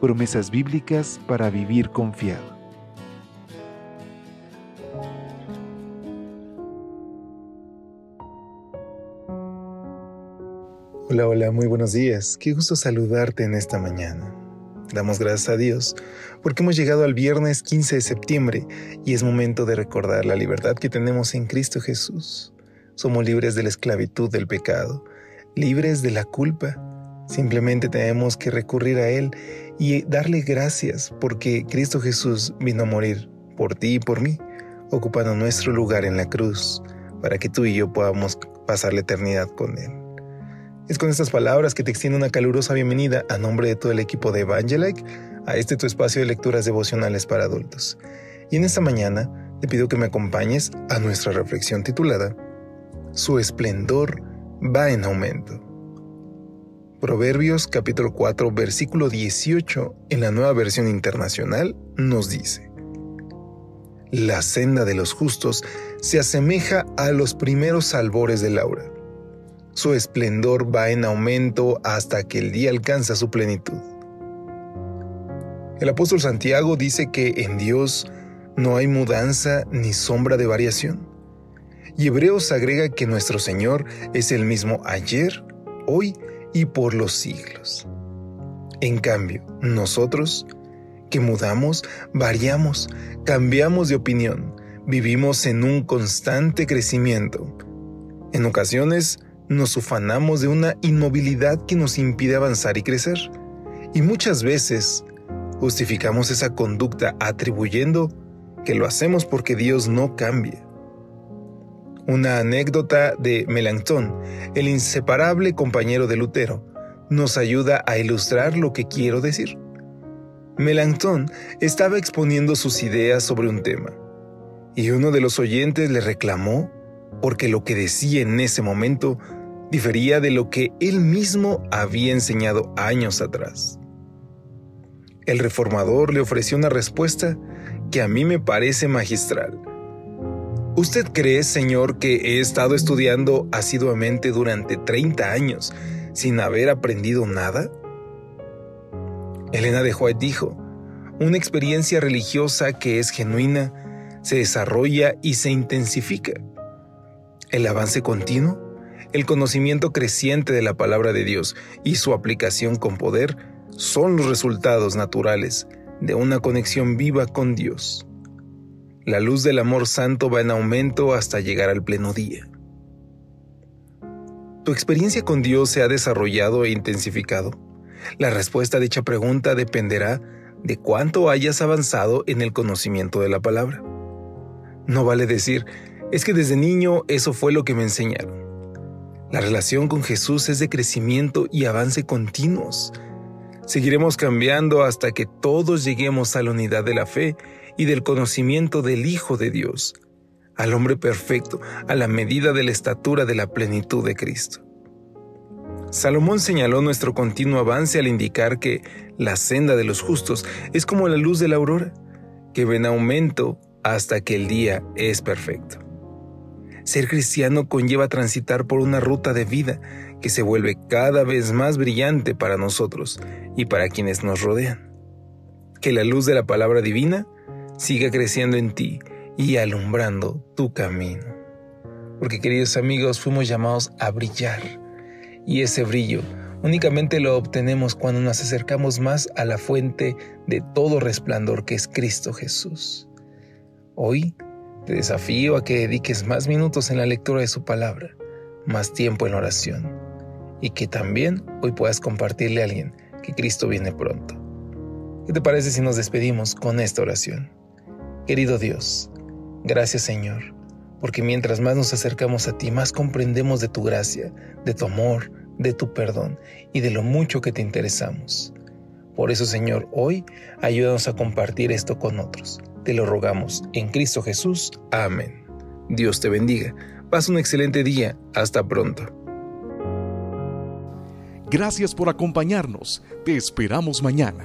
Promesas bíblicas para vivir confiado. Hola, hola, muy buenos días. Qué gusto saludarte en esta mañana. Damos gracias a Dios porque hemos llegado al viernes 15 de septiembre y es momento de recordar la libertad que tenemos en Cristo Jesús. Somos libres de la esclavitud del pecado, libres de la culpa. Simplemente tenemos que recurrir a Él y darle gracias porque Cristo Jesús vino a morir por ti y por mí, ocupando nuestro lugar en la cruz, para que tú y yo podamos pasar la eternidad con Él. Es con estas palabras que te extiendo una calurosa bienvenida a nombre de todo el equipo de Evangelike a este tu espacio de lecturas devocionales para adultos. Y en esta mañana te pido que me acompañes a nuestra reflexión titulada Su esplendor va en aumento. Proverbios capítulo 4 versículo 18 en la nueva versión internacional nos dice, La senda de los justos se asemeja a los primeros albores de Laura su esplendor va en aumento hasta que el día alcanza su plenitud. El apóstol Santiago dice que en Dios no hay mudanza ni sombra de variación. Y Hebreos agrega que nuestro Señor es el mismo ayer, hoy y por los siglos. En cambio, nosotros, que mudamos, variamos, cambiamos de opinión, vivimos en un constante crecimiento. En ocasiones, nos ufanamos de una inmovilidad que nos impide avanzar y crecer. Y muchas veces justificamos esa conducta atribuyendo que lo hacemos porque Dios no cambia. Una anécdota de Melanchthon, el inseparable compañero de Lutero, nos ayuda a ilustrar lo que quiero decir. Melanchthon estaba exponiendo sus ideas sobre un tema, y uno de los oyentes le reclamó porque lo que decía en ese momento difería de lo que él mismo había enseñado años atrás. El reformador le ofreció una respuesta que a mí me parece magistral. ¿Usted cree, Señor, que he estado estudiando asiduamente durante 30 años sin haber aprendido nada? Elena de White dijo, una experiencia religiosa que es genuina se desarrolla y se intensifica. El avance continuo el conocimiento creciente de la palabra de Dios y su aplicación con poder son los resultados naturales de una conexión viva con Dios. La luz del amor santo va en aumento hasta llegar al pleno día. ¿Tu experiencia con Dios se ha desarrollado e intensificado? La respuesta a dicha pregunta dependerá de cuánto hayas avanzado en el conocimiento de la palabra. No vale decir, es que desde niño eso fue lo que me enseñaron. La relación con Jesús es de crecimiento y avance continuos. Seguiremos cambiando hasta que todos lleguemos a la unidad de la fe y del conocimiento del Hijo de Dios, al hombre perfecto, a la medida de la estatura de la plenitud de Cristo. Salomón señaló nuestro continuo avance al indicar que la senda de los justos es como la luz de la aurora, que ven aumento hasta que el día es perfecto. Ser cristiano conlleva transitar por una ruta de vida que se vuelve cada vez más brillante para nosotros y para quienes nos rodean. Que la luz de la palabra divina siga creciendo en ti y alumbrando tu camino. Porque queridos amigos, fuimos llamados a brillar y ese brillo únicamente lo obtenemos cuando nos acercamos más a la fuente de todo resplandor que es Cristo Jesús. Hoy te desafío a que dediques más minutos en la lectura de su palabra, más tiempo en oración, y que también hoy puedas compartirle a alguien que Cristo viene pronto. ¿Qué te parece si nos despedimos con esta oración? Querido Dios, gracias Señor, porque mientras más nos acercamos a ti, más comprendemos de tu gracia, de tu amor, de tu perdón y de lo mucho que te interesamos. Por eso, Señor, hoy ayúdanos a compartir esto con otros. Te lo rogamos en Cristo Jesús. Amén. Dios te bendiga. Pasa un excelente día. Hasta pronto. Gracias por acompañarnos. Te esperamos mañana.